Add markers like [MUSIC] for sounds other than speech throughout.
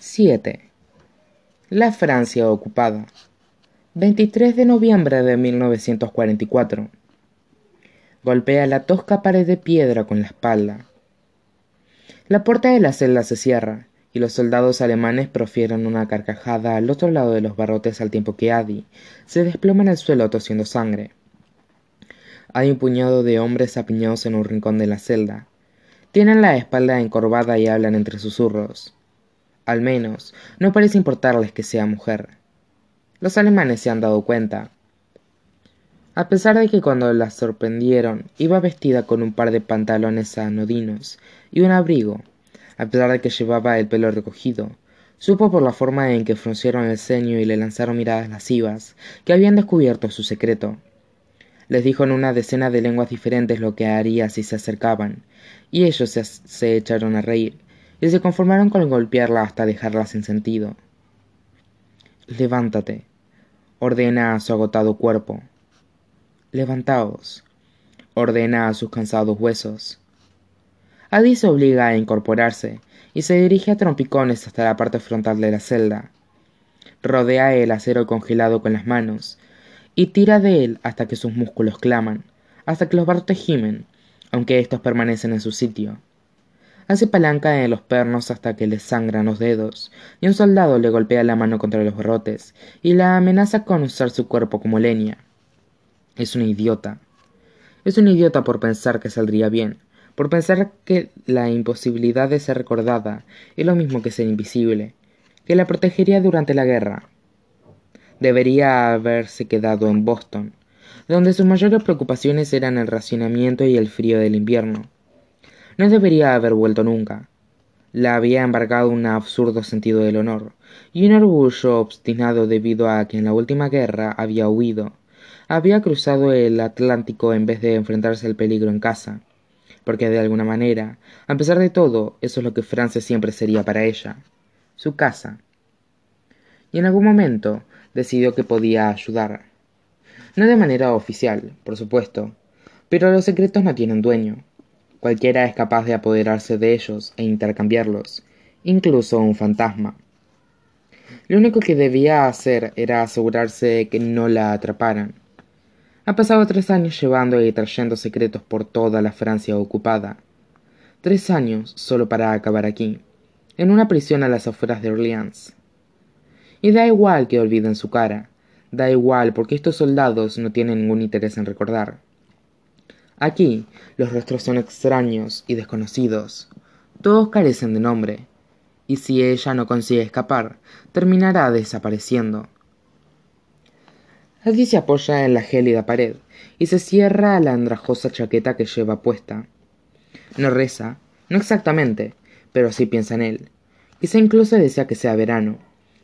7. La Francia ocupada. 23 de noviembre de 1944. Golpea la tosca pared de piedra con la espalda. La puerta de la celda se cierra y los soldados alemanes profieren una carcajada al otro lado de los barrotes al tiempo que Adi se desploma en el suelo tosiendo sangre. Hay un puñado de hombres apiñados en un rincón de la celda. Tienen la espalda encorvada y hablan entre susurros. Al menos, no parece importarles que sea mujer. Los alemanes se han dado cuenta. A pesar de que cuando la sorprendieron iba vestida con un par de pantalones anodinos y un abrigo, a pesar de que llevaba el pelo recogido, supo por la forma en que fruncieron el ceño y le lanzaron miradas lascivas que habían descubierto su secreto. Les dijo en una decena de lenguas diferentes lo que haría si se acercaban, y ellos se, echaron a reír, y se conformaron con golpearla hasta dejarla sin sentido. Levántate, ordena a su agotado cuerpo. Levantaos, ordena a sus cansados huesos. Adi se obliga a incorporarse y se dirige a trompicones hasta la parte frontal de la celda. Rodea el acero congelado con las manos y tira de él hasta que sus músculos claman, hasta que los barrotes gimen, aunque estos permanecen en su sitio. Hace palanca en los pernos hasta que le sangran los dedos, y un soldado le golpea la mano contra los barrotes y la amenaza con usar su cuerpo como leña. Es un idiota. Es un idiota por pensar que saldría bien, por pensar que la imposibilidad de ser recordada es lo mismo que ser invisible, que la protegería durante la guerra, debería haberse quedado en Boston, donde sus mayores preocupaciones eran el racionamiento y el frío del invierno. No debería haber vuelto nunca. La había embargado un absurdo sentido del honor, y un orgullo obstinado debido a que en la última guerra había huido. Había cruzado el Atlántico en vez de enfrentarse al peligro en casa, porque de alguna manera, a pesar de todo, eso es lo que Francia siempre sería para ella, su casa. Y en algún momento decidió que podía ayudar. No de manera oficial, por supuesto, pero los secretos no tienen dueño. Cualquiera es capaz de apoderarse de ellos e intercambiarlos, incluso un fantasma. Lo único que debía hacer era asegurarse de que no la atraparan. Ha pasado tres años llevando y trayendo secretos por toda la Francia ocupada. Tres años solo para acabar aquí, en una prisión a las afueras de Orleans. Y da igual que olviden su cara, da igual porque estos soldados no tienen ningún interés en recordar. Aquí los rostros son extraños y desconocidos, todos carecen de nombre, y si ella no consigue escapar, terminará desapareciendo. Allí se apoya en la gélida pared y se cierra la andrajosa chaqueta que lleva puesta. No reza, no exactamente, pero sí piensa en él. Quizá incluso desea que sea verano,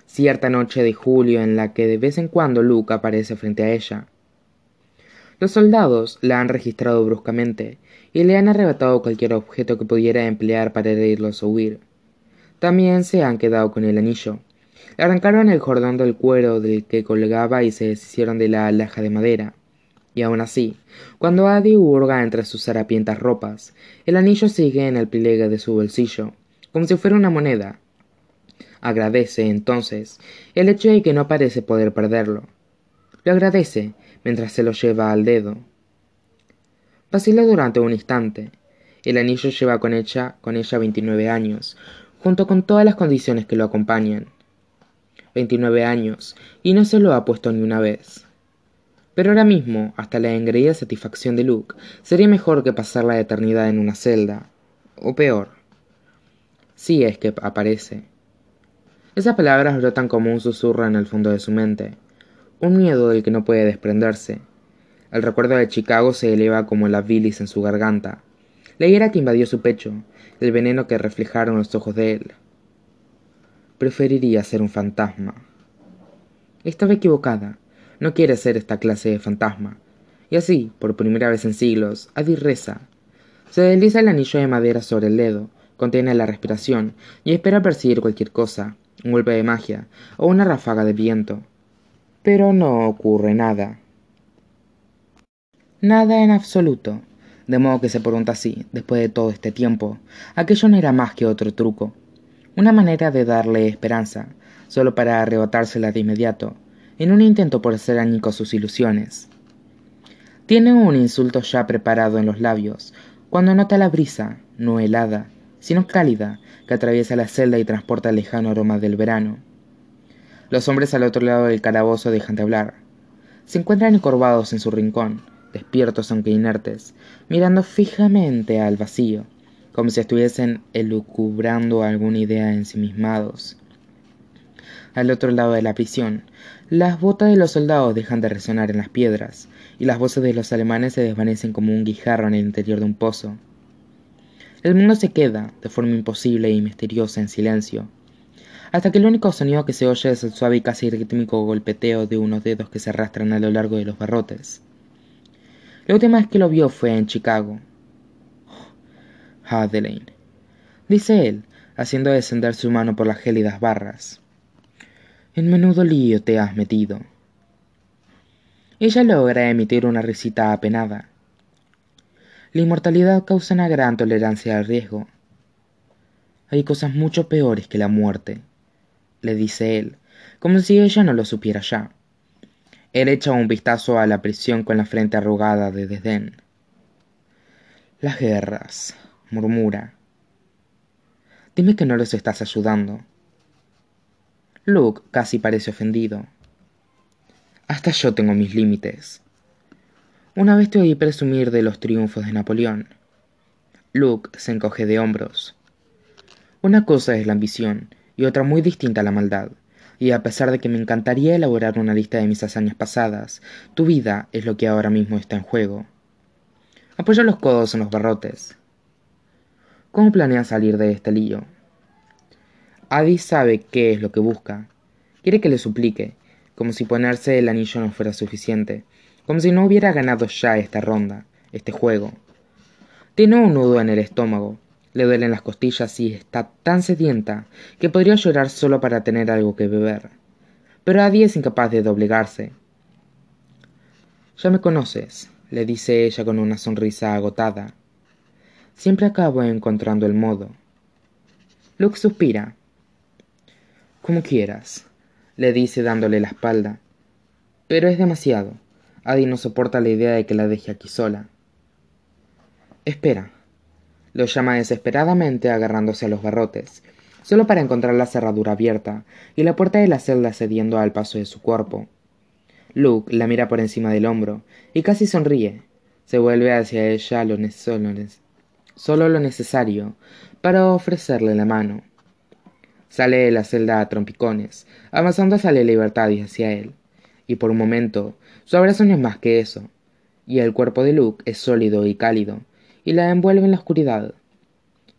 cierta noche de julio en la que de vez en cuando Luke aparece frente a ella. Los soldados la han registrado bruscamente y le han arrebatado cualquier objeto que pudiera emplear para herirlos o huir. También se han quedado con el anillo. Le arrancaron el cordón del cuero del que colgaba y se deshicieron de la alhaja de madera. Y aún así, cuando Adi hurga entre sus harapientas ropas, el anillo sigue en el pliegue de su bolsillo, como si fuera una moneda, Agradece, entonces, el hecho de que no parece poder perderlo. Lo agradece mientras se lo lleva al dedo. Vacila durante un instante. El anillo lleva con ella, con ella 29 años, junto con todas las condiciones que lo acompañan. 29 años, y no se lo ha puesto ni una vez. Pero ahora mismo, hasta la engreída satisfacción de Luke, sería mejor que pasar la eternidad en una celda. O peor. Si es que aparece. Esas palabras brotan como un susurro en el fondo de su mente, un miedo del que no puede desprenderse. El recuerdo de Chicago se eleva como la bilis en su garganta, la hiera que invadió su pecho, el veneno que reflejaron los ojos de él. Preferiría ser un fantasma. Estaba equivocada. No quiere ser esta clase de fantasma. Y así, por primera vez en siglos, Adi reza. Se desliza el anillo de madera sobre el dedo, contiene la respiración y espera percibir cualquier cosa, un golpe de magia o una ráfaga de viento. Pero no ocurre nada. Nada en absoluto. De modo que se pregunta así, después de todo este tiempo, aquello no era más que otro truco. Una manera de darle esperanza, solo para arrebatársela de inmediato, en un intento por hacer añicos sus ilusiones. Tiene un insulto ya preparado en los labios, cuando nota la brisa, no helada, sino cálida, que atraviesa la celda y transporta el lejano aroma del verano. Los hombres al otro lado del calabozo dejan de hablar. Se encuentran encorvados en su rincón, despiertos aunque inertes, mirando fijamente al vacío, como si estuviesen elucubrando alguna idea ensimismados. Al otro lado de la prisión, las botas de los soldados dejan de resonar en las piedras, y las voces de los alemanes se desvanecen como un guijarro en el interior de un pozo. El mundo se queda, de forma imposible y misteriosa, en silencio, hasta que el único sonido que se oye es el suave y casi rítmico golpeteo de unos dedos que se arrastran a lo largo de los barrotes. La última vez que lo vio fue en Chicago. [GASPS] Adelaine, dice él, haciendo descender su mano por las gélidas barras. En menudo lío te has metido. Ella logra emitir una risita apenada. La inmortalidad causa una gran tolerancia al riesgo. Hay cosas mucho peores que la muerte le dice él, como si ella no lo supiera ya. Él echa un vistazo a la prisión con la frente arrugada de desdén. Las guerras, murmura. Dime que no los estás ayudando. Luke casi parece ofendido. Hasta yo tengo mis límites. Una vez te oí presumir de los triunfos de Napoleón. Luke se encoge de hombros. Una cosa es la ambición y otra muy distinta a la maldad. Y a pesar de que me encantaría elaborar una lista de mis hazañas pasadas, tu vida es lo que ahora mismo está en juego. Apoya los codos en los barrotes. ¿Cómo planeas salir de este lío? Adi sabe qué es lo que busca. Quiere que le suplique, como si ponerse el anillo no fuera suficiente, como si no hubiera ganado ya esta ronda, este juego. Tiene un nudo en el estómago, le duelen las costillas y está tan sedienta que podría llorar solo para tener algo que beber. Pero Adi es incapaz de doblegarse. Ya me conoces, le dice ella con una sonrisa agotada. Siempre acabo encontrando el modo. Luke suspira. Como quieras, le dice dándole la espalda. Pero es demasiado. Adi no soporta la idea de que la deje aquí sola. Espera, lo llama desesperadamente agarrándose a los barrotes, solo para encontrar la cerradura abierta y la puerta de la celda cediendo al paso de su cuerpo. Luke la mira por encima del hombro y casi sonríe. Se vuelve hacia ella lo solo lo necesario para ofrecerle la mano. Sale de la celda a trompicones, avanzando hacia la libertad y hacia él. Y por un momento, su abrazo no es más que eso, y el cuerpo de Luke es sólido y cálido, y la envuelve en la oscuridad.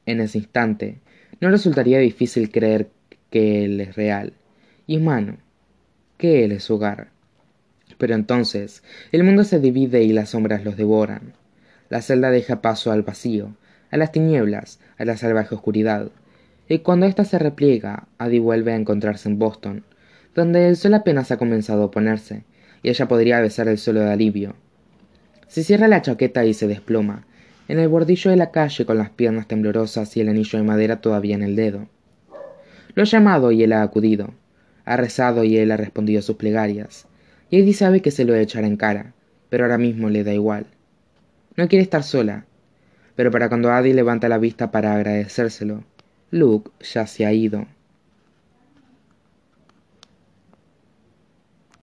En ese instante, no resultaría difícil creer que él es real y humano, que él es su hogar. Pero entonces el mundo se divide y las sombras los devoran. La celda deja paso al vacío, a las tinieblas, a la salvaje oscuridad. Y cuando ésta se repliega, Adi vuelve a encontrarse en Boston, donde el sol apenas ha comenzado a ponerse, y ella podría besar el suelo de alivio. Se cierra la chaqueta y se desploma, en el bordillo de la calle con las piernas temblorosas y el anillo de madera todavía en el dedo. Lo ha llamado y él ha acudido. Ha rezado y él ha respondido a sus plegarias. Y Eddie sabe que se lo echará en cara, pero ahora mismo le da igual. No quiere estar sola, pero para cuando Adi levanta la vista para agradecérselo, Luke ya se ha ido.